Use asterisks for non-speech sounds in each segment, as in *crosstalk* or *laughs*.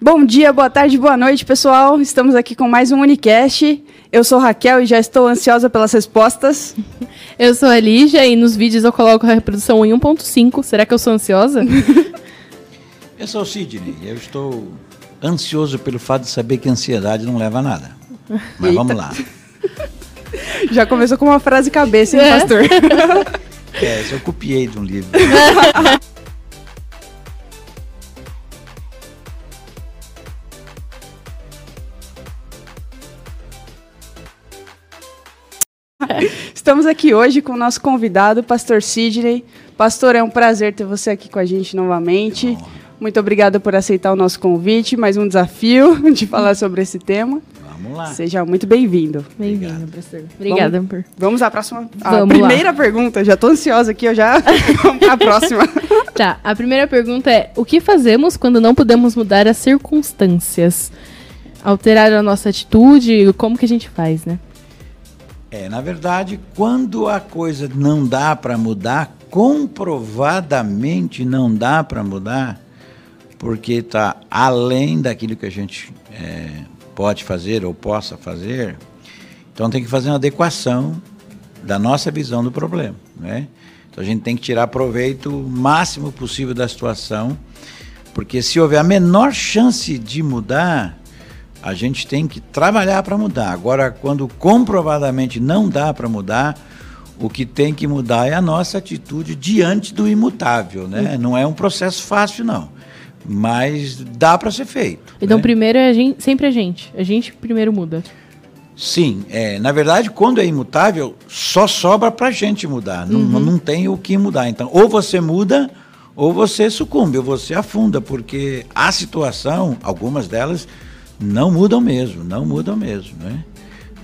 Bom dia, boa tarde, boa noite, pessoal. Estamos aqui com mais um Unicast. Eu sou Raquel e já estou ansiosa pelas respostas. *laughs* Eu sou a Lígia e nos vídeos eu coloco a reprodução em 1.5. Será que eu sou ansiosa? *laughs* eu sou o Sidney. Eu estou ansioso pelo fato de saber que ansiedade não leva a nada. Mas Eita. vamos lá. *laughs* Já começou com uma frase cabeça, hein, é. pastor? É, eu copiei de um livro. Estamos aqui hoje com o nosso convidado, pastor Sidney. Pastor, é um prazer ter você aqui com a gente novamente. Muito obrigada por aceitar o nosso convite, mais um desafio *laughs* de falar sobre esse tema. Vamos lá. Seja muito bem-vindo. Bem-vindo, professor. Obrigada. Vamos, vamos à próxima. A vamos primeira lá. pergunta. Já estou ansiosa aqui, eu já. *laughs* vamos para a próxima. *laughs* Tá, a primeira pergunta é: o que fazemos quando não podemos mudar as circunstâncias? Alterar a nossa atitude? Como que a gente faz, né? É, na verdade, quando a coisa não dá para mudar, comprovadamente não dá para mudar, porque está além daquilo que a gente é, pode fazer ou possa fazer, então tem que fazer uma adequação da nossa visão do problema. Né? Então a gente tem que tirar proveito o máximo possível da situação, porque se houver a menor chance de mudar, a gente tem que trabalhar para mudar. Agora, quando comprovadamente não dá para mudar, o que tem que mudar é a nossa atitude diante do imutável, né? Não é um processo fácil, não. Mas dá para ser feito. Então, né? primeiro é a gente, sempre a gente. A gente primeiro muda. Sim, é, na verdade, quando é imutável, só sobra para a gente mudar. Uhum. Não, não tem o que mudar. Então, ou você muda, ou você sucumbe, ou você afunda, porque a situação, algumas delas, não mudam mesmo, não mudam mesmo. Né?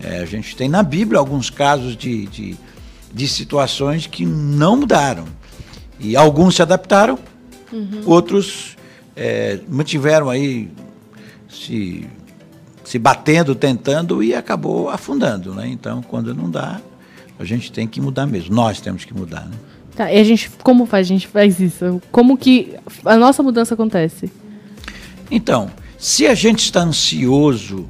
É, a gente tem na Bíblia alguns casos de, de, de, situações que não mudaram. E alguns se adaptaram, uhum. outros é, mantiveram aí se, se batendo, tentando e acabou afundando. Né? Então, quando não dá, a gente tem que mudar mesmo. Nós temos que mudar. Né? Tá, e a gente, como faz? A gente faz isso? Como que a nossa mudança acontece? Então, se a gente está ansioso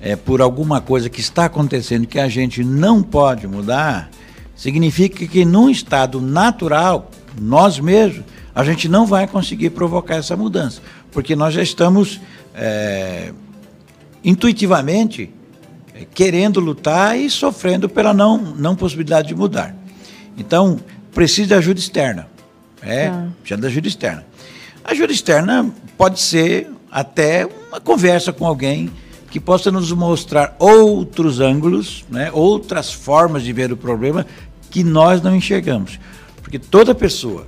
é, por alguma coisa que está acontecendo que a gente não pode mudar, significa que num estado natural, nós mesmos, a gente não vai conseguir provocar essa mudança, porque nós já estamos é, intuitivamente é, querendo lutar e sofrendo pela não, não possibilidade de mudar. Então, precisa de ajuda externa. É, ah. precisa de ajuda externa. A ajuda externa pode ser até uma conversa com alguém que possa nos mostrar outros ângulos, né, outras formas de ver o problema que nós não enxergamos. Porque toda pessoa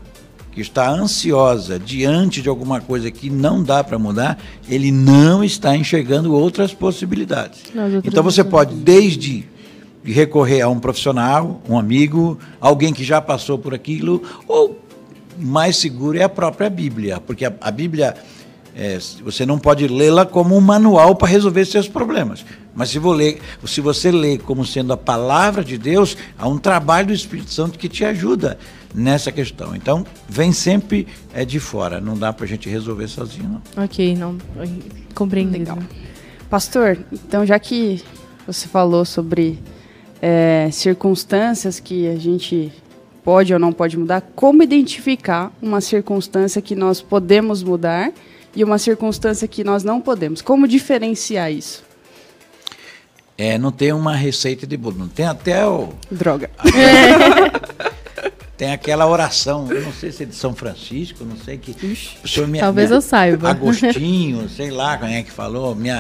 que está ansiosa diante de alguma coisa que não dá para mudar, ele não está enxergando outras possibilidades. Então você pode, desde recorrer a um profissional, um amigo, alguém que já passou por aquilo, ou mais seguro é a própria Bíblia, porque a, a Bíblia é, você não pode lê-la como um manual para resolver seus problemas. Mas se, ler, se você lê como sendo a palavra de Deus, há um trabalho do Espírito Santo que te ajuda nessa questão. Então, vem sempre é, de fora. Não dá para a gente resolver sozinho, não. Ok, não. Compreendo. Legal. Pastor, então já que você falou sobre é, circunstâncias que a gente pode ou não pode mudar, como identificar uma circunstância que nós podemos mudar e uma circunstância que nós não podemos. Como diferenciar isso? É, não tem uma receita de bolo, não tem até o. Droga. *laughs* *laughs* tem aquela oração, eu não sei se é de São Francisco, não sei que. Ixi, me, talvez me, eu saiba. Agostinho, *laughs* sei lá quem é que falou, me,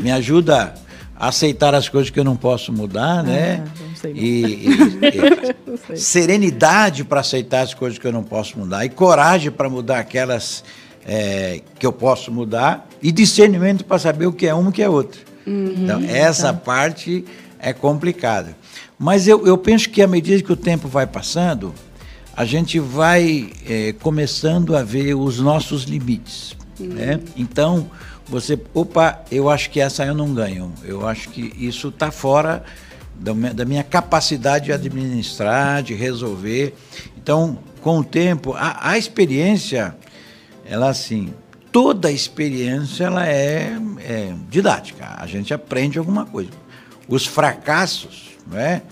me ajuda a aceitar as coisas que eu não posso mudar, né? Ah, não sei. E, e, e serenidade para aceitar as coisas que eu não posso mudar e coragem para mudar aquelas é, que eu posso mudar e discernimento para saber o que é uma e o que é outra. Uhum, então, essa tá. parte é complicada. Mas eu, eu penso que à medida que o tempo vai passando, a gente vai é, começando a ver os nossos limites. Uhum. Né? Então, você, opa, eu acho que essa eu não ganho. Eu acho que isso está fora da minha capacidade de administrar, de resolver. Então, com o tempo, a, a experiência ela assim, toda experiência ela é, é, didática. A gente aprende alguma coisa. Os fracassos né,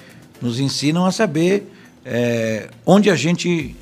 nos ensinam a saber é, onde a gente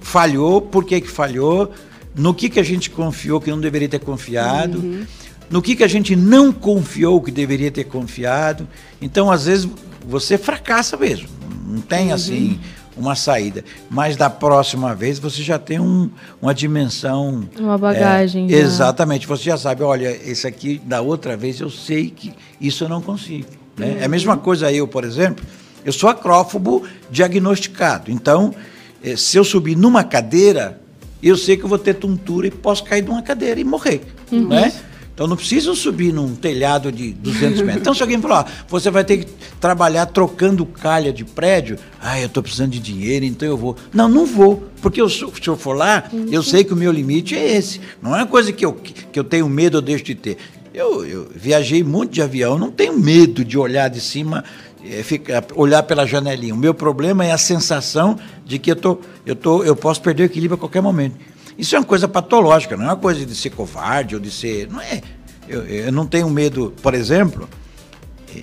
falhou, por que, que falhou, no que, que a gente confiou que não deveria ter confiado, uhum. no que, que a gente não confiou que deveria ter confiado. Então, às vezes, você fracassa mesmo. Não tem uhum. assim uma saída. Mas da próxima vez você já tem um, uma dimensão. Uma bagagem. É, exatamente. Você já sabe, olha, esse aqui, da outra vez, eu sei que isso eu não consigo. Né? Uhum. É a mesma coisa eu, por exemplo, eu sou acrófobo diagnosticado. Então, eh, se eu subir numa cadeira, eu sei que eu vou ter tontura e posso cair de uma cadeira e morrer. Uhum. Né? Então não preciso subir num telhado de 200 metros. Então se alguém falar, você vai ter que trabalhar trocando calha de prédio, ah, eu estou precisando de dinheiro, então eu vou. Não, não vou, porque eu, se eu for lá, eu sei que o meu limite é esse. Não é uma coisa que eu, que eu tenho medo ou deixo de ter. Eu, eu viajei muito de avião, não tenho medo de olhar de cima, é, ficar, olhar pela janelinha. O meu problema é a sensação de que eu, tô, eu, tô, eu posso perder o equilíbrio a qualquer momento. Isso é uma coisa patológica, não é uma coisa de ser covarde ou de ser. Não é. Eu, eu não tenho medo, por exemplo,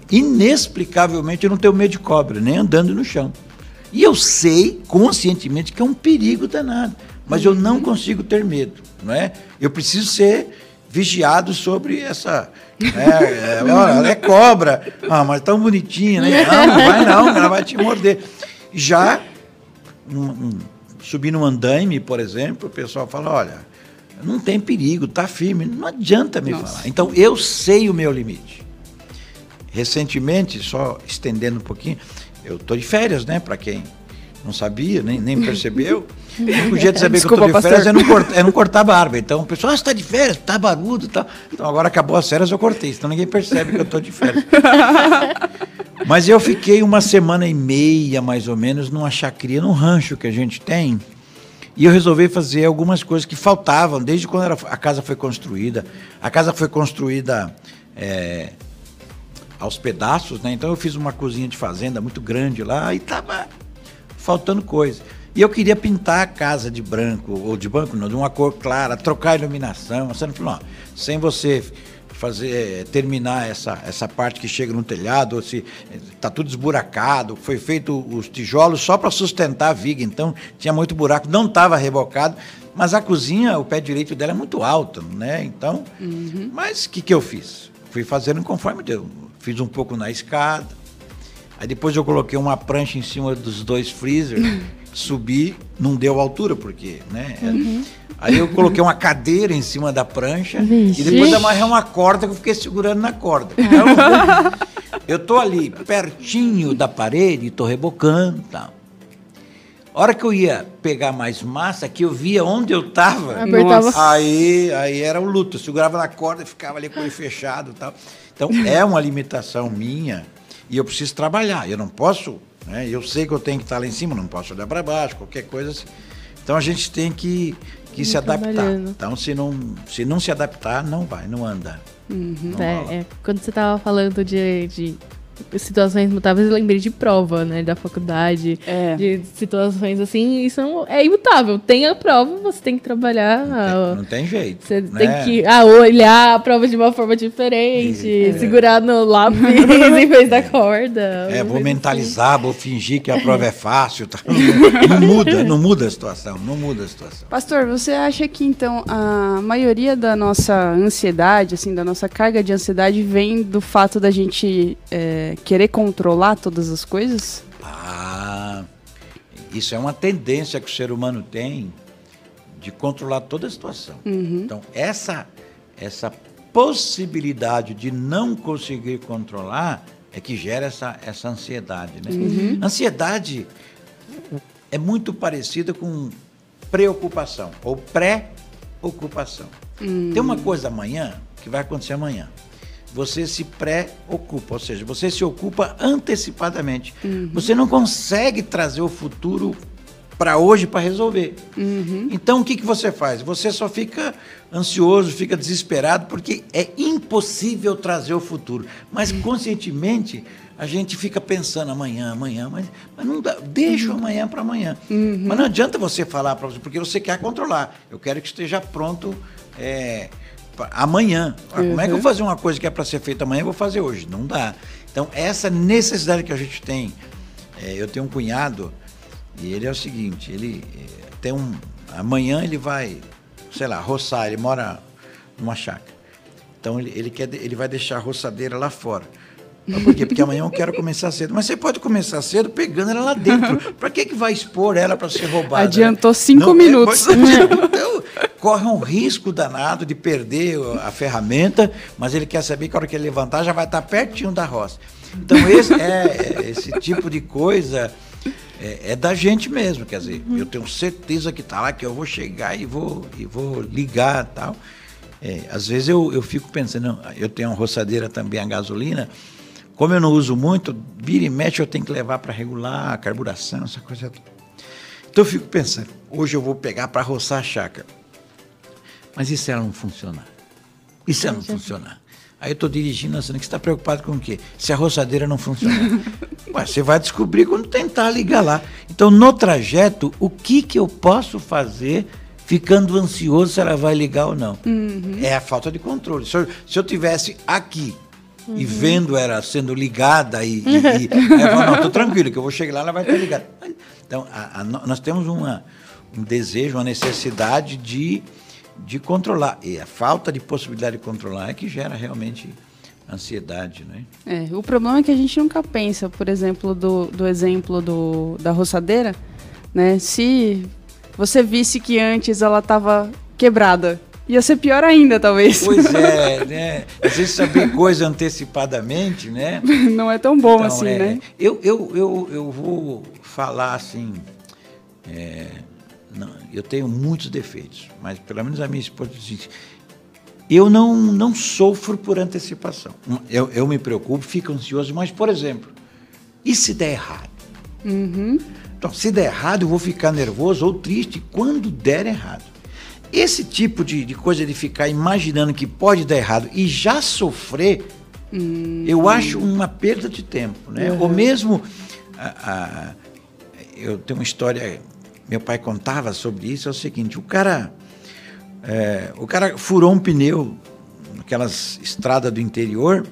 inexplicavelmente eu não tenho medo de cobra, nem andando no chão. E eu sei conscientemente que é um perigo danado, mas eu não consigo ter medo, não é? Eu preciso ser vigiado sobre essa. *laughs* É, é, ela é cobra, ah, mas tão bonitinha, né? Não, não vai não, ela vai te morder. Já um, um, subir num andaime, por exemplo, o pessoal fala, olha, não tem perigo, tá firme, não adianta me Nossa. falar. Então eu sei o meu limite. Recentemente, só estendendo um pouquinho, eu tô de férias, né, para quem não sabia, nem, nem percebeu. *laughs* O jeito de saber Desculpa, que eu tô de férias é não, cortar, é não cortar barba. Então o pessoal, ah, você tá de férias, tá barbudo e tal. Então agora acabou as férias, eu cortei, então ninguém percebe que eu tô de férias. *laughs* Mas eu fiquei uma semana e meia, mais ou menos, numa chacria, num rancho que a gente tem. E eu resolvi fazer algumas coisas que faltavam desde quando era, a casa foi construída. A casa foi construída é, aos pedaços, né? Então eu fiz uma cozinha de fazenda muito grande lá e estava faltando coisa. E eu queria pintar a casa de branco, ou de branco não, de uma cor clara, trocar a iluminação. Você não falou, não, sem você fazer terminar essa, essa parte que chega no telhado, se está tudo esburacado, foi feito os tijolos só para sustentar a viga, então tinha muito buraco, não estava rebocado, mas a cozinha, o pé direito dela é muito alto, né? Então, uhum. mas o que, que eu fiz? Fui fazendo conforme deu. Fiz um pouco na escada, aí depois eu coloquei uma prancha em cima dos dois freezers, *laughs* subi, não deu altura, porque, né? Uhum. Aí eu coloquei uma cadeira em cima da prancha Vixe. e depois amarrei uma corda que eu fiquei segurando na corda. Então, eu tô ali pertinho da parede, tô rebocando e tal. A hora que eu ia pegar mais massa, que eu via onde eu estava, aí, aí era o luto. Eu segurava na corda e ficava ali com o olho fechado e tal. Então é uma limitação minha e eu preciso trabalhar. Eu não posso, né? eu sei que eu tenho que estar lá em cima, não posso olhar para baixo, qualquer coisa assim. Então a gente tem que que se adaptar. Então, se não, se não se adaptar, não vai, não anda. Uhum. Não é, é, quando você estava falando de, de situações mutáveis, eu lembrei de prova, né? Da faculdade, é. de situações assim, isso é imutável. Tem a prova, você tem que trabalhar. Não tem, não tem jeito. Você né? tem que ah, olhar a prova de uma forma diferente, é. segurar no lápis em vez da *laughs* corda. É, vou assim. mentalizar, assim. vou fingir que a prova é fácil. Tá? Não, *laughs* não, muda, não muda a situação, não muda a situação. Pastor, você acha que então a maioria da nossa ansiedade, assim, da nossa carga de ansiedade vem do fato da gente. É, querer controlar todas as coisas? Ah, isso é uma tendência que o ser humano tem de controlar toda a situação. Uhum. Então, essa, essa possibilidade de não conseguir controlar é que gera essa, essa ansiedade. Né? Uhum. Ansiedade é muito parecida com preocupação ou pré-ocupação. Uhum. Tem uma coisa amanhã que vai acontecer amanhã você se pré-ocupa, ou seja, você se ocupa antecipadamente. Uhum. Você não consegue trazer o futuro para hoje para resolver. Uhum. Então o que, que você faz? Você só fica ansioso, fica desesperado, porque é impossível trazer o futuro. Mas uhum. conscientemente a gente fica pensando amanhã, amanhã, mas, mas não dá, deixa o amanhã para amanhã. Uhum. Mas não adianta você falar para você, porque você quer controlar. Eu quero que esteja pronto é, amanhã. Uhum. Como é que eu vou fazer uma coisa que é para ser feita amanhã, eu vou fazer hoje? Não dá. Então, essa necessidade que a gente tem. É, eu tenho um cunhado, e ele é o seguinte: ele é, tem um. Amanhã ele vai, sei lá, roçar, ele mora numa chácara. Então, ele, ele, quer, ele vai deixar a roçadeira lá fora. Por quê? Porque amanhã eu quero começar cedo. Mas você pode começar cedo pegando ela lá dentro. Para que, que vai expor ela para ser roubada? Adiantou cinco Não, minutos. É, *laughs* então, corre um risco danado de perder a ferramenta, mas ele quer saber que a hora que ele levantar já vai estar pertinho da roça. Então, esse, é, é esse tipo de coisa é, é, da gente mesmo. Quer dizer, eu tenho certeza que está lá, que eu vou chegar e vou, e vou ligar e tal. É, às vezes eu, eu fico pensando, eu tenho uma roçadeira também a gasolina, como eu não uso muito, vira e mexe eu tenho que levar para regular a carburação, essa coisa toda. Então eu fico pensando, hoje eu vou pegar para roçar a chácara. Mas e se ela não funcionar? E se ela não funcionar? Aí eu estou dirigindo assim, que você está preocupado com o quê? Se a roçadeira não funcionar. *laughs* Ué, você vai descobrir quando tentar ligar lá. Então, no trajeto, o que, que eu posso fazer ficando ansioso se ela vai ligar ou não? Uhum. É a falta de controle. Se eu, se eu tivesse aqui, Uhum. E vendo ela sendo ligada e, e, e *laughs* aí eu falo, não, estou tranquilo, que eu vou chegar lá, ela vai estar ligada. Então, a, a, nós temos uma, um desejo, uma necessidade de, de controlar. E a falta de possibilidade de controlar é que gera realmente ansiedade, né? É, o problema é que a gente nunca pensa, por exemplo, do, do exemplo do, da roçadeira, né? Se você visse que antes ela estava quebrada Ia ser pior ainda, talvez. Pois é, *laughs* né? Às vezes saber coisa antecipadamente, né? *laughs* Não é tão bom então, assim, é, né? Eu, eu, eu, eu vou falar assim. É, não, eu tenho muitos defeitos, mas pelo menos a minha esposa diz. Eu não, não sofro por antecipação. Eu, eu me preocupo, fico ansioso, mas, por exemplo, e se der errado? Uhum. Então, se der errado, eu vou ficar nervoso ou triste quando der errado. Esse tipo de, de coisa de ficar imaginando que pode dar errado e já sofrer, hum. eu acho uma perda de tempo. Né? Uhum. Ou mesmo, a, a, eu tenho uma história, meu pai contava sobre isso, é o seguinte, o cara, é, o cara furou um pneu naquelas estradas do interior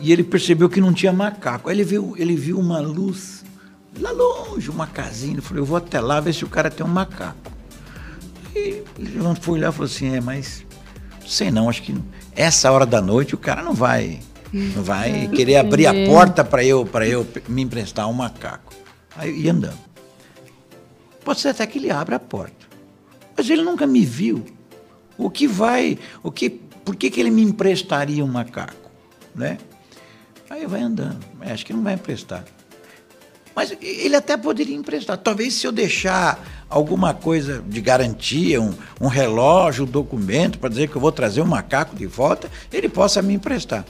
e ele percebeu que não tinha macaco. Aí ele viu, ele viu uma luz lá longe, uma casinha. Ele falou, eu vou até lá ver se o cara tem um macaco. E ele foi lá e falou assim, é, mas sei não, acho que essa hora da noite o cara não vai não vai querer abrir a porta para eu para eu me emprestar um macaco. Aí ia andando. Pode ser até que ele abra a porta. Mas ele nunca me viu. O que vai, o que, por que, que ele me emprestaria um macaco, né? Aí vai andando. Acho que não vai emprestar. Mas ele até poderia emprestar. Talvez se eu deixar alguma coisa de garantia, um, um relógio, um documento para dizer que eu vou trazer um macaco de volta, ele possa me emprestar.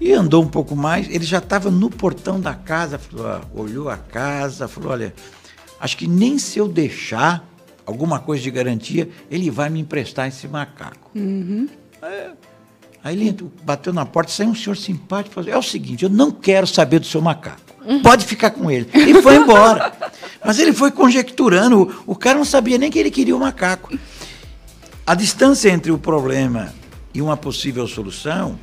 E andou um pouco mais, ele já estava no portão da casa, falou, olhou a casa, falou: olha, acho que nem se eu deixar alguma coisa de garantia, ele vai me emprestar esse macaco. Uhum. É, aí ele bateu na porta, saiu um senhor simpático e falou: é o seguinte, eu não quero saber do seu macaco. Pode ficar com ele. E foi embora. Mas ele foi conjecturando. O cara não sabia nem que ele queria o macaco. A distância entre o problema e uma possível solução,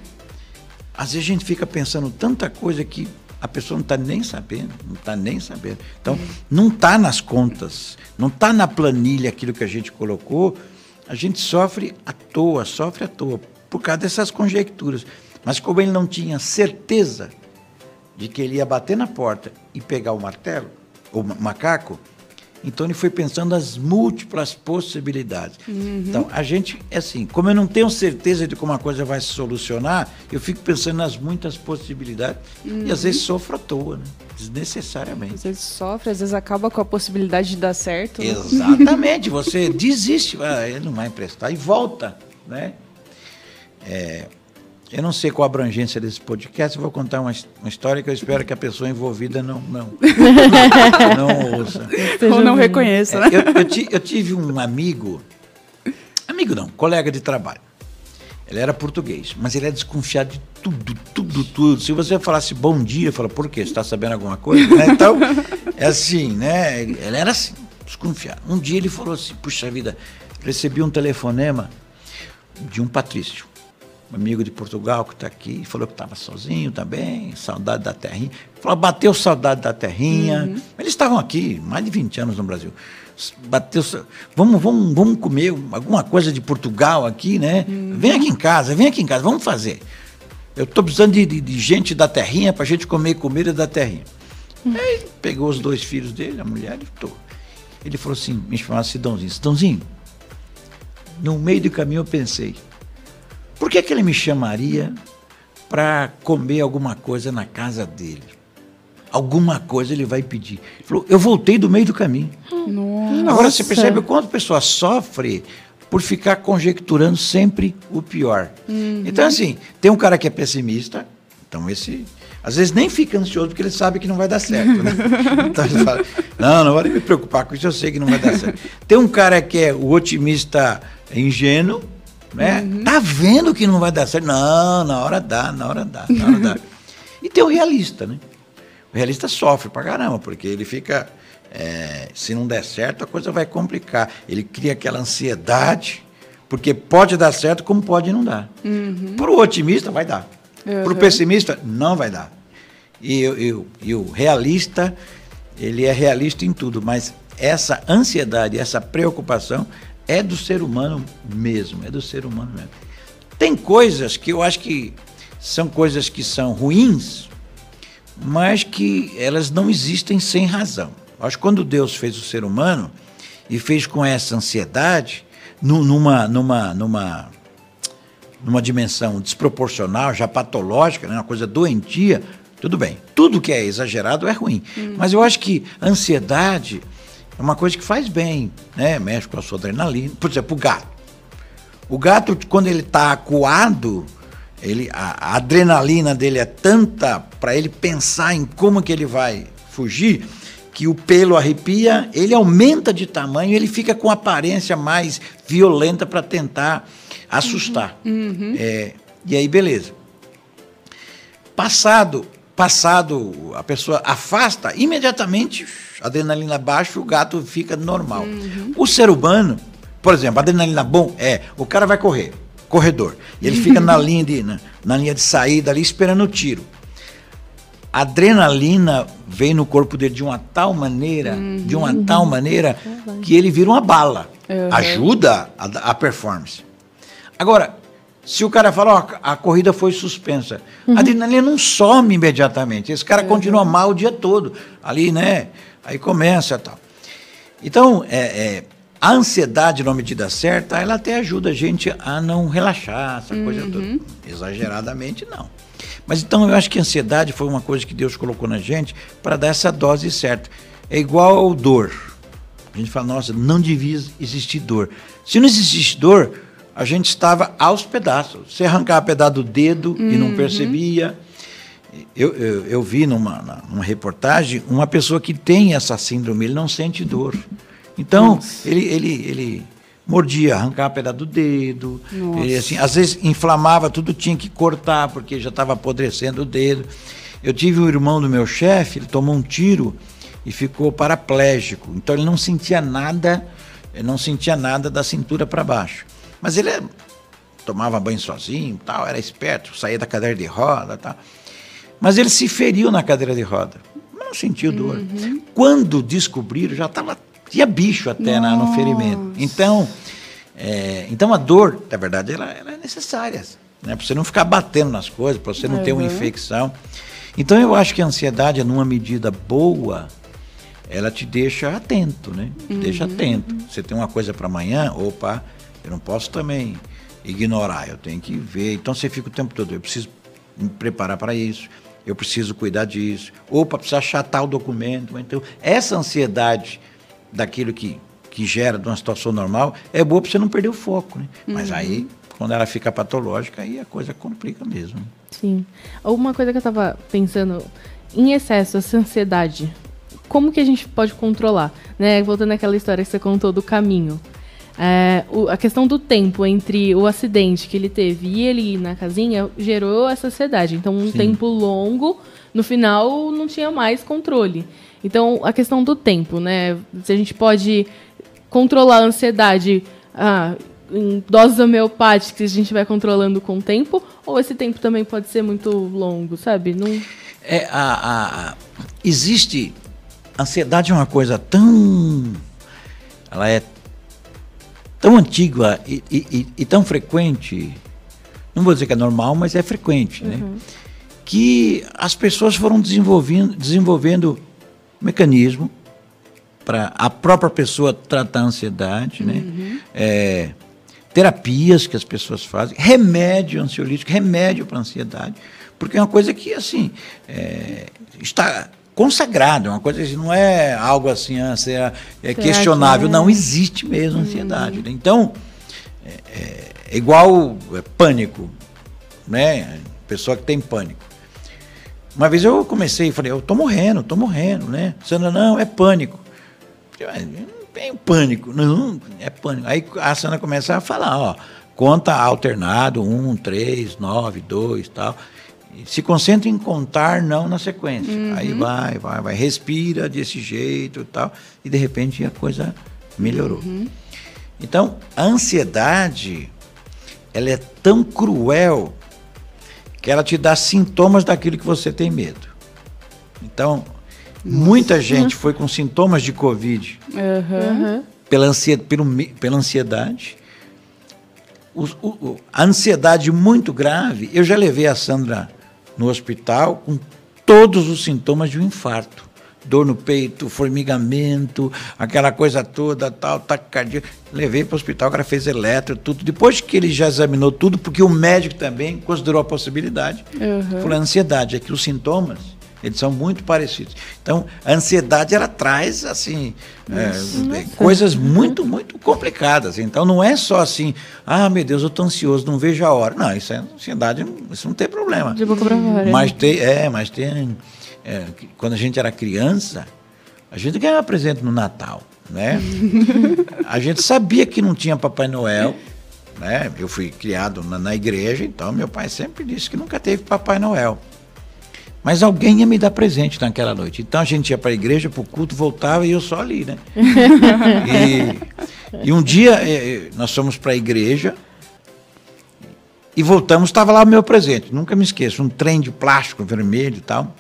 às vezes a gente fica pensando tanta coisa que a pessoa não está nem sabendo, não está nem sabendo. Então, não está nas contas, não está na planilha aquilo que a gente colocou. A gente sofre à toa, sofre à toa, por causa dessas conjecturas. Mas como ele não tinha certeza de que ele ia bater na porta e pegar o martelo, o macaco, então ele foi pensando as múltiplas possibilidades. Uhum. Então, a gente, é assim, como eu não tenho certeza de como a coisa vai se solucionar, eu fico pensando nas muitas possibilidades uhum. e às vezes uhum. sofro à toa, né? desnecessariamente. Às vezes sofre, às vezes acaba com a possibilidade de dar certo. Né? Exatamente, *laughs* você desiste, ah, ele não vai emprestar e volta, né? É, eu não sei qual a abrangência desse podcast, eu vou contar uma, uma história que eu espero que a pessoa envolvida não, não, *laughs* não ouça. Ou não reconheça, né? É, eu, eu, eu tive um amigo, amigo não, colega de trabalho. Ele era português, mas ele é desconfiado de tudo, tudo, tudo. Se você falasse bom dia, fala, por quê? Você está sabendo alguma coisa? né? Então, é assim, né? Ele era assim, desconfiado. Um dia ele falou assim, puxa vida, recebi um telefonema de um Patrício, um amigo de Portugal que está aqui, falou que estava sozinho também, saudade da terrinha. Falou, bateu saudade da terrinha. Uhum. Eles estavam aqui, mais de 20 anos no Brasil. Bateu, vamos, vamos, vamos comer alguma coisa de Portugal aqui, né? Uhum. Vem aqui em casa, vem aqui em casa, vamos fazer. Eu estou precisando de, de, de, gente da terrinha para a gente comer comida da terrinha. Uhum. Aí pegou os dois filhos dele, a mulher e tô. Ele falou assim, me chamava Sidãozinho, Sidãozinho, no meio do caminho eu pensei, por que, que ele me chamaria para comer alguma coisa na casa dele? Alguma coisa ele vai pedir. Ele falou, eu voltei do meio do caminho. Nossa. Agora você percebe o quanto a pessoa sofre por ficar conjecturando sempre o pior. Uhum. Então, assim, tem um cara que é pessimista, então esse. Às vezes nem fica ansioso porque ele sabe que não vai dar certo. Né? *laughs* então ele fala: não, não vou me preocupar com isso, eu sei que não vai dar certo. Tem um cara que é o otimista ingênuo, né? Uhum. Tá vendo que não vai dar certo? Não, na hora dá, na hora dá, na hora dá. *laughs* e tem o realista, né? O realista sofre pra caramba, porque ele fica. É, se não der certo, a coisa vai complicar. Ele cria aquela ansiedade, porque pode dar certo, como pode não dar. Uhum. Para o otimista, vai dar. Uhum. Para o pessimista, não vai dar. E, e o realista, ele é realista em tudo, mas essa ansiedade, essa preocupação é do ser humano mesmo, é do ser humano mesmo. Tem coisas que eu acho que são coisas que são ruins, mas que elas não existem sem razão. Eu acho que quando Deus fez o ser humano e fez com essa ansiedade, numa, numa, numa, numa dimensão desproporcional, já patológica, né, uma coisa doentia, tudo bem. Tudo que é exagerado é ruim. Hum. Mas eu acho que ansiedade é uma coisa que faz bem, né? Mexe com a sua adrenalina. Por exemplo, o gato. O gato, quando ele está acuado, ele, a, a, adrenalina dele é tanta para ele pensar em como que ele vai fugir, que o pelo arrepia, ele aumenta de tamanho, ele fica com aparência mais violenta para tentar assustar. Uhum. Uhum. É, e aí, beleza. Passado, passado, a pessoa afasta, imediatamente adrenalina baixa, o gato fica normal. Uhum. O ser humano, por exemplo, adrenalina bom é, o cara vai correr, corredor, e ele fica na *laughs* linha de na, na, linha de saída ali esperando o tiro. A adrenalina vem no corpo dele de uma tal maneira, uhum. de uma tal maneira que ele vira uma bala. Uhum. Ajuda a, a performance. Agora, se o cara fala, ó, a corrida foi suspensa, uhum. a adrenalina não some imediatamente. Esse cara uhum. continua mal o dia todo. Ali, né? Aí começa tal. Então, é, é, a ansiedade, numa medida certa, ela até ajuda a gente a não relaxar, essa uhum. coisa toda. Exageradamente, não. Mas então eu acho que a ansiedade foi uma coisa que Deus colocou na gente para dar essa dose certa. É igual ao dor. A gente fala, nossa, não devia existir dor. Se não existisse dor, a gente estava aos pedaços. Você arrancava pedaço do dedo uhum. e não uhum. percebia eu, eu, eu, vi numa, numa reportagem uma pessoa que tem essa síndrome, ele não sente dor. Então, ele, ele, ele mordia, arrancava pedaço do dedo, ele, assim, às vezes inflamava, tudo tinha que cortar, porque já estava apodrecendo o dedo. Eu tive um irmão do meu chefe, ele tomou um tiro e ficou paraplégico. Então ele não sentia nada, ele não sentia nada da cintura para baixo. Mas ele é, tomava banho sozinho, tal, era esperto, saía da cadeira de roda, tal. Mas ele se feriu na cadeira de roda. Mas não sentiu dor. Uhum. Quando descobriram, já estava. Tinha bicho até na, no ferimento. Então, é, então a dor, na verdade, ela, ela é necessária. Né? Para você não ficar batendo nas coisas, para você não uhum. ter uma infecção. Então eu acho que a ansiedade, numa medida boa, ela te deixa atento, né? Uhum. Deixa atento. Você tem uma coisa para amanhã, opa, eu não posso também ignorar, eu tenho que ver. Então você fica o tempo todo, eu preciso me preparar para isso eu preciso cuidar disso. Opa, precisa achatar o documento. Então, essa ansiedade daquilo que, que gera de uma situação normal é boa para você não perder o foco. Né? Uhum. Mas aí, quando ela fica patológica, aí a coisa complica mesmo. Sim. Uma coisa que eu estava pensando, em excesso, essa ansiedade, como que a gente pode controlar? Né? Voltando àquela história que você contou do caminho. É, o, a questão do tempo entre o acidente que ele teve e ele ir na casinha gerou essa ansiedade. Então, um Sim. tempo longo, no final, não tinha mais controle. Então, a questão do tempo, né? Se a gente pode controlar a ansiedade ah, em doses homeopáticas a gente vai controlando com o tempo, ou esse tempo também pode ser muito longo, sabe? Não... É, a, a, existe. Ansiedade é uma coisa tão. Ela é tão antiga e, e, e, tão frequente. Não vou dizer que é normal, mas é frequente, né? uhum. né? Que as pessoas foram desenvolvendo, desenvolvendo mecanismo para a própria pessoa tratar a ansiedade, né? Uhum. É, terapias que as pessoas fazem, remédio ansiolítico, remédio para ansiedade, porque é uma coisa que, assim, é, está consagrado, é uma coisa que não é algo assim, a ser, é questionável, não existe mesmo ansiedade. Uhum. Né? Então, é, é, é igual é, pânico, né? Pessoa que tem pânico. Uma vez eu comecei e falei, eu tô morrendo, tô morrendo, né? Sandra, não, é pânico. Eu não tenho pânico, não, é pânico. Aí a Sandra começa a falar, ó, conta alternado, um, três, nove, dois, tal. Se concentra em contar, não na sequência. Uhum. Aí vai, vai, vai, respira desse jeito e tal. E de repente a coisa melhorou. Uhum. Então, a ansiedade, ela é tão cruel que ela te dá sintomas daquilo que você tem medo. Então, Muita gente foi com sintomas de Covid uhum. pela, ansiedade, pelo, pela ansiedade. O, o, a ansiedade muito grave, eu já levei a Sandra no hospital com todos os sintomas de um infarto. Dor no peito, formigamento, aquela coisa toda, tal, taquicardia. Levei para o hospital, o cara fez eletro, tudo. Depois que ele já examinou tudo, porque o médico também considerou a possibilidade, uhum. falou: a ansiedade, é que os sintomas eles são muito parecidos. Então, a ansiedade ela traz assim é, coisas muito, muito complicadas. Então, não é só assim, ah, meu Deus, eu estou ansioso, não vejo a hora. Não, isso é ansiedade, isso não tem problema. De boca para fora. Mas tem, é, mas tem, é, quando a gente era criança, a gente ganhava presente no Natal, né? *laughs* a gente sabia que não tinha Papai Noel. Né? Eu fui criado na, na igreja, então meu pai sempre disse que nunca teve Papai Noel. Mas alguém ia me dar presente naquela noite. Então a gente ia para a igreja, para o culto, voltava e eu só ali, né? *laughs* e, e, um dia eh, eh, nós fomos para a igreja e voltamos, estava lá o meu presente. Nunca me esqueço, um trem de plástico vermelho e tal.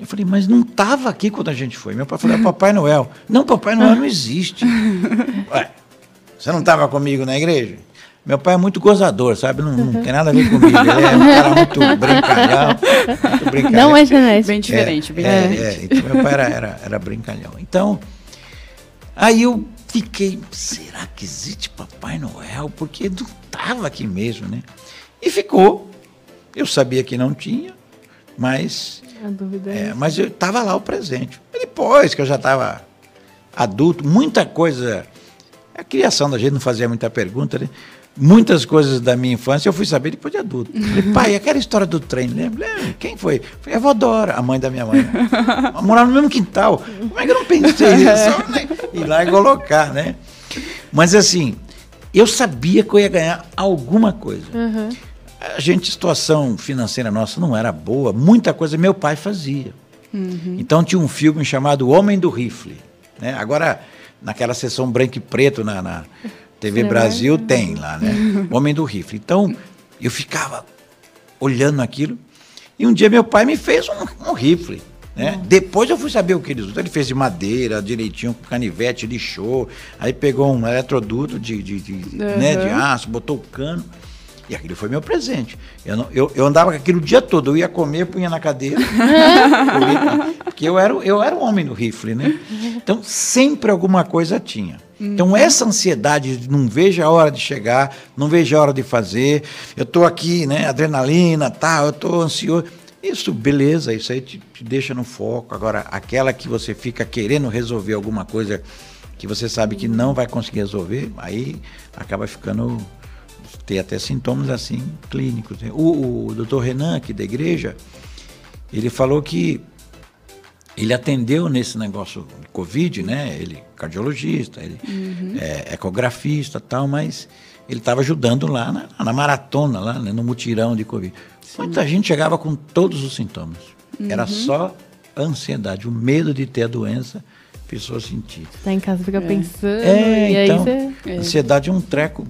Eu falei, mas não estava aqui quando a gente foi. Meu pai falou, é Papai Noel. Não, Papai Noel não existe. *laughs* Ué, você não estava comigo na igreja? Meu pai é muito gozador, sabe? Não, não tem nada a ver comigo. Ele é um cara muito brincalhão. Muito brincalhão. Não é genético. Bem diferente. É, bem é, é, então, meu pai era, era, era brincalhão. Então, aí eu fiquei, será que existe Papai Noel? Porque não estava aqui mesmo, né? E ficou. Eu sabia que não tinha, mas... A dúvida é, é Mas eu estava lá o presente. E depois que eu já estava adulto, muita coisa... A criação da gente não fazia muita pergunta, né? Muitas coisas da minha infância eu fui saber depois de adulto. Falei, pai, aquela história do trem, lembra? Quem foi? Foi a avó Dora, a mãe da minha mãe. *laughs* Morava no mesmo quintal. Como é que eu não pensei nisso? *laughs* Né? Ir lá e colocar, né? Mas assim, eu sabia que eu ia ganhar alguma coisa. Uhum. A gente, situação financeira nossa não era boa, muita coisa meu pai fazia. Uhum. Então tinha um filme chamado Homem do Rifle. Né? Agora, naquela sessão branco e preto na, na TV Brasil tem lá, né? Homem do Rifle. Então, eu ficava olhando aquilo. E um dia meu pai me fez um, um rifle. Né? Uhum. Depois eu fui saber o que ele usou. Ele fez de madeira, direitinho, com canivete, lixou. Aí pegou um eletroduto de, de, de, uhum. né, de aço, botou o cano. E aquilo foi meu presente. Eu, não, eu, eu andava com aquilo o dia todo. Eu ia comer, punha na cadeira. *laughs* porque eu era, eu era o homem do rifle, né? Então, sempre alguma coisa tinha. Então, essa ansiedade de não vejo a hora de chegar, não vejo a hora de fazer, eu estou aqui, né, adrenalina, tá, eu estou ansioso. Isso, beleza, isso aí te, te, deixa no foco. Agora, aquela que você fica querendo resolver alguma coisa que você sabe que não vai conseguir resolver, aí acaba ficando ter até sintomas assim clínicos. Né? O, o doutor Renan, aqui da igreja, ele falou que ele atendeu nesse negócio de Covid, né? Ele é cardiologista, ele uhum. é ecografista tal, mas ele estava ajudando lá na, na, maratona, lá né? no mutirão de Covid. Sim. Muita gente chegava com todos os sintomas. Uhum. Era só ansiedade, o medo de ter a doença pessoa sentir. Tá em casa, fica é. pensando. É, e então, aí você... ansiedade é um treco.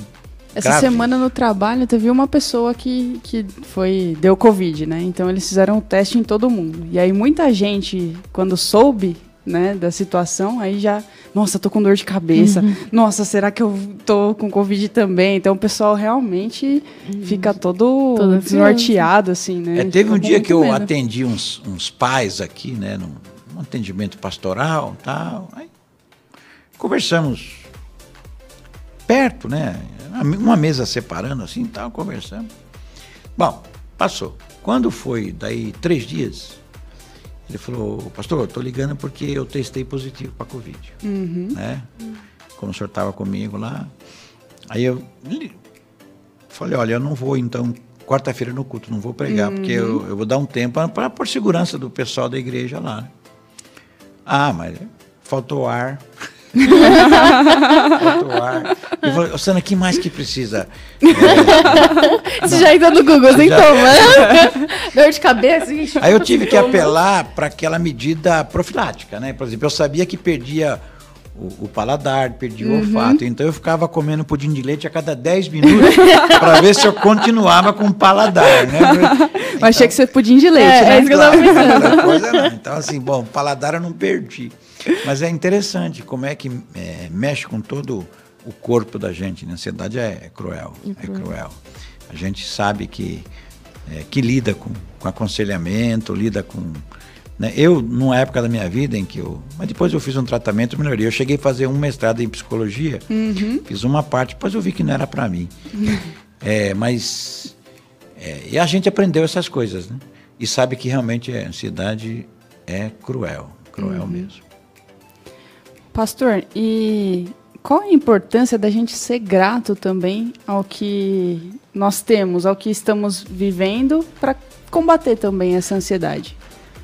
Essa grave. semana no trabalho teve uma pessoa que, que foi deu Covid, né? Então eles fizeram o teste em todo mundo. E aí muita gente, quando soube né, da situação, aí já, nossa, tô com dor de cabeça. Uhum. Nossa, será que eu tô com Covid também? Então o pessoal realmente uhum. fica todo, todo desnorteado, assim, né? É, teve um dia que eu medo. atendi uns, uns pais aqui, né, num, num atendimento pastoral tal. Aí conversamos perto, né? Uma mesa separando assim tal, conversando. Bom, passou. Quando foi daí três dias, ele falou, pastor, eu tô ligando porque eu testei positivo para Covid. Uhum. Né? Como o senhor estava comigo lá. Aí eu falei, olha, eu não vou então, quarta-feira no culto, não vou pregar, uhum. porque eu, eu, vou dar um tempo para por segurança do pessoal da igreja lá. Ah, mas faltou ar. Falei, Sandra, que mais que precisa? *laughs* É, Você já entrou no Google, *laughs* sem tomar? Dor de cabeça? Aí eu tive que apelar para aquela medida profilática, né? Por exemplo, eu sabia que perdia o, o paladar, perdia uhum. o olfato. Então eu ficava comendo pudim de leite a cada 10 minutos *laughs* para ver se eu continuava com o paladar, né? Então, achei que você pudim de leite, é, né? É isso que eu tava pensando. Coisa não. Então, assim, bom, paladar eu não perdi. Mas é interessante como é que é, mexe com todo o corpo da gente. Né? A ansiedade é, é cruel, é cruel. A gente sabe que, é, que lida com, com aconselhamento, lida com né? Eu, numa época da minha vida em que eu. Mas depois eu fiz um tratamento, melhoria. Eu cheguei a fazer um mestrado em psicologia, uhum. fiz uma parte, depois eu vi que não era para mim. Uhum. *laughs* É, mas. É, e a gente aprendeu essas coisas, né? E sabe que realmente a ansiedade é cruel, cruel uhum. mesmo. Pastor, e qual a importância da gente ser grato também ao que nós temos, ao que estamos vivendo, para combater também essa ansiedade?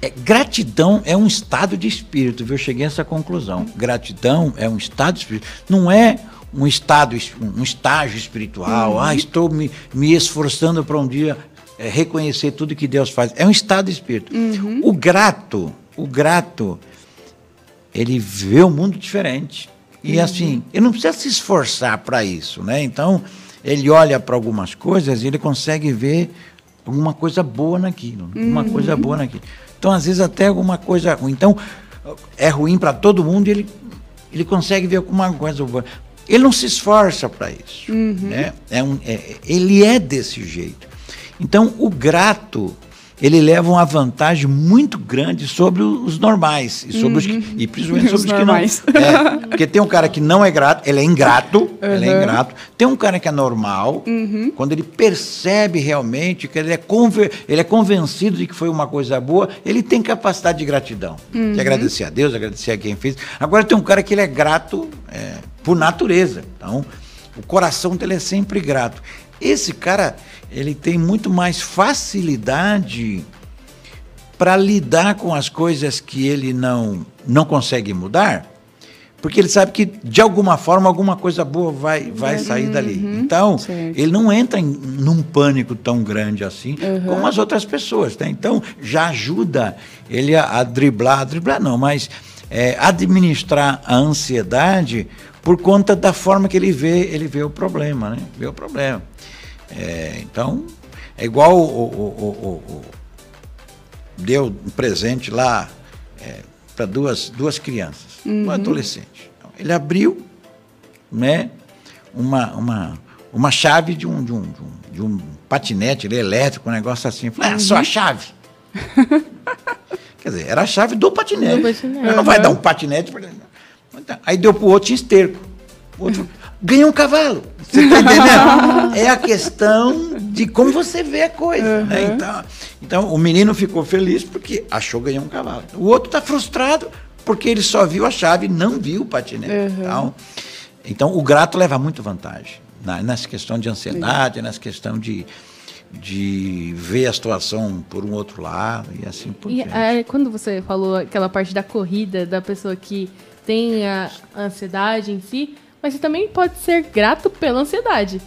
É, gratidão é um estado de espírito, viu? Eu cheguei a essa conclusão. Gratidão é um estado de espírito. Não é um estado, um estágio espiritual. Uhum. Ah, estou me, me esforçando para um dia é, reconhecer tudo que Deus faz. É um estado de espírito. Uhum. O grato, o grato, ele vê o mundo diferente. E uhum. assim, ele não precisa se esforçar para isso, né? Então, ele olha para algumas coisas e ele consegue ver alguma coisa boa naquilo, uma coisa uhum. boa naquilo. Então, às vezes, até alguma coisa ruim. Então, é ruim para todo mundo e ele, ele consegue ver alguma coisa boa. Ele não se esforça para isso. Uhum. Né? É um, é, ele é desse jeito. Então, o grato ele leva uma vantagem muito grande sobre os normais e sobre uhum. os que, e principalmente *laughs* sobre os, os normais. que não. É, porque tem um cara que não é grato, ele é ingrato, uhum. ele é ingrato. Tem um cara que é normal, uhum. quando ele percebe realmente que ele é, conver, ele é convencido de que foi uma coisa boa, ele tem capacidade de gratidão, de uhum. agradecer a Deus, agradecer a quem fez. Agora tem um cara que ele é grato é, por natureza, então o coração dele é sempre grato. Esse cara ele tem muito mais facilidade para lidar com as coisas que ele não, não consegue mudar, porque ele sabe que de alguma forma alguma coisa boa vai, vai sair dali. Uhum, então, certo. ele não entra em num pânico tão grande assim uhum. como as outras pessoas. Né? Então, já ajuda ele a, a driblar, a driblar não, mas é, administrar a ansiedade por conta da forma que ele vê, ele vê o problema, né? Vê o problema. É, então, é igual o, o, o, deu um presente lá é, para duas, duas crianças, uhum. um adolescente. Então, ele abriu né, uma, uma, uma chave de um, de um, de um, de um patinete elétrico, um negócio assim. Falei, ah, só a uhum. chave. *laughs* Quer dizer, era a chave do patinete. Do patinete. Não vai dar um patinete. Aí deu para o outro esterco. O outro *laughs* ganhou um cavalo. Você está entendendo? *laughs* é a questão de como você vê a coisa. Uhum. Né? Então, então, o menino ficou feliz porque achou ganhar um cavalo. O outro está frustrado porque ele só viu a chave e não viu o patinete. Uhum. Então, então, o grato leva muito vantagem na, nessa questão de ansiedade, nessa questão de, de ver a situação por um outro lado e assim por e, diante. É, quando você falou aquela parte da corrida, da pessoa que tem a ansiedade em si, mas você também pode ser grato pela ansiedade.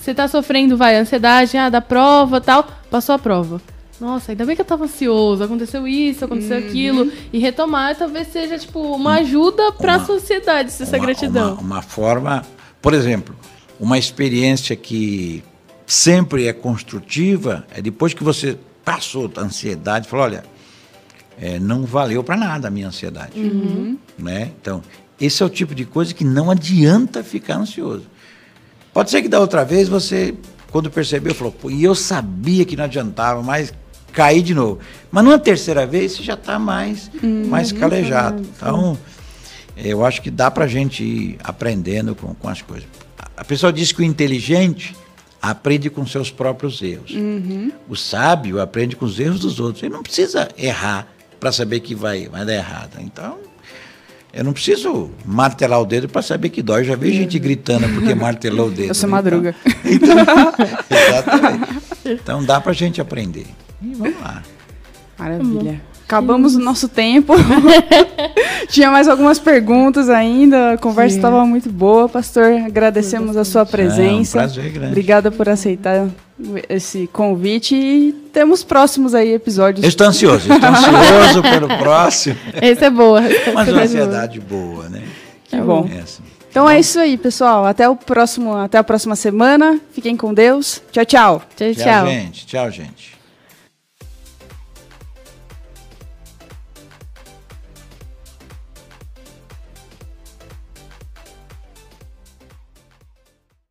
Você tá sofrendo, vai, ansiedade, ah, da prova tal, passou a prova. nossa, ainda bem que eu tava ansioso, aconteceu isso, aconteceu uhum. aquilo, e retomar talvez seja, tipo, uma ajuda para a sociedade, essa uma, gratidão. Uma, uma forma, por exemplo, uma experiência que sempre é construtiva, é depois que você passou a ansiedade, falou, olha, é, não valeu para nada a minha ansiedade. Uhum. Né? Então, esse é o tipo de coisa que não adianta ficar ansioso. Pode ser que da outra vez você, quando percebeu, falou, e eu sabia que não adiantava, mas caí de novo. Mas numa terceira vez você já está mais, uhum. mais calejado. Então, eu acho que dá para a gente ir aprendendo com, com as coisas. A pessoa diz que o inteligente aprende com seus próprios erros. Uhum. O sábio aprende com os erros dos outros. Ele não precisa errar para saber que vai, vai dar errado. Então, eu não preciso martelar o dedo para saber que dói. Eu já vi gente gritando porque martelou o *laughs* dedo. Eu sou né? madruga. Então, *laughs* então, *laughs* exatamente. Então dá para a gente aprender. E vamos lá. Maravilha. Acabamos o nosso tempo. *laughs* Tinha mais algumas perguntas ainda. A conversa estava muito boa, pastor. Agradecemos a sua presença. É um prazer grande. Obrigada por aceitar esse convite e temos próximos aí episódios. estou ansioso, estou ansioso pelo *laughs* próximo. Esse é boa. Mas uma ansiedade boa, né? Que é bom. É assim. Então é isso aí, pessoal. Até o próximo, até a próxima semana. Fiquem com Deus. Tchau, tchau. Tchau, tchau. Tchau, gente. Tchau, gente.